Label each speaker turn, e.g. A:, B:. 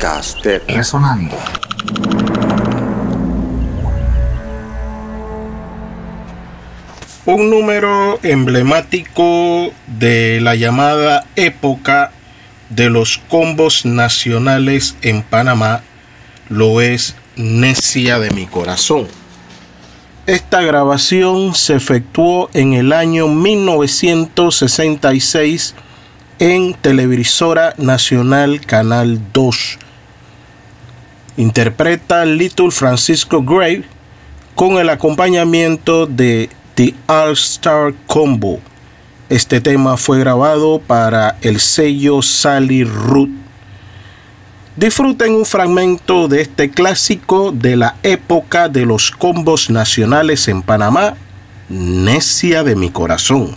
A: Podcast de Resonando.
B: Un número emblemático de la llamada época de los combos nacionales en Panamá lo es Necia de mi corazón. Esta grabación se efectuó en el año 1966 en Televisora Nacional Canal 2. Interpreta Little Francisco Gray con el acompañamiento de The All Star Combo. Este tema fue grabado para el sello Sally Root. Disfruten un fragmento de este clásico de la época de los combos nacionales en Panamá, Necia de mi corazón.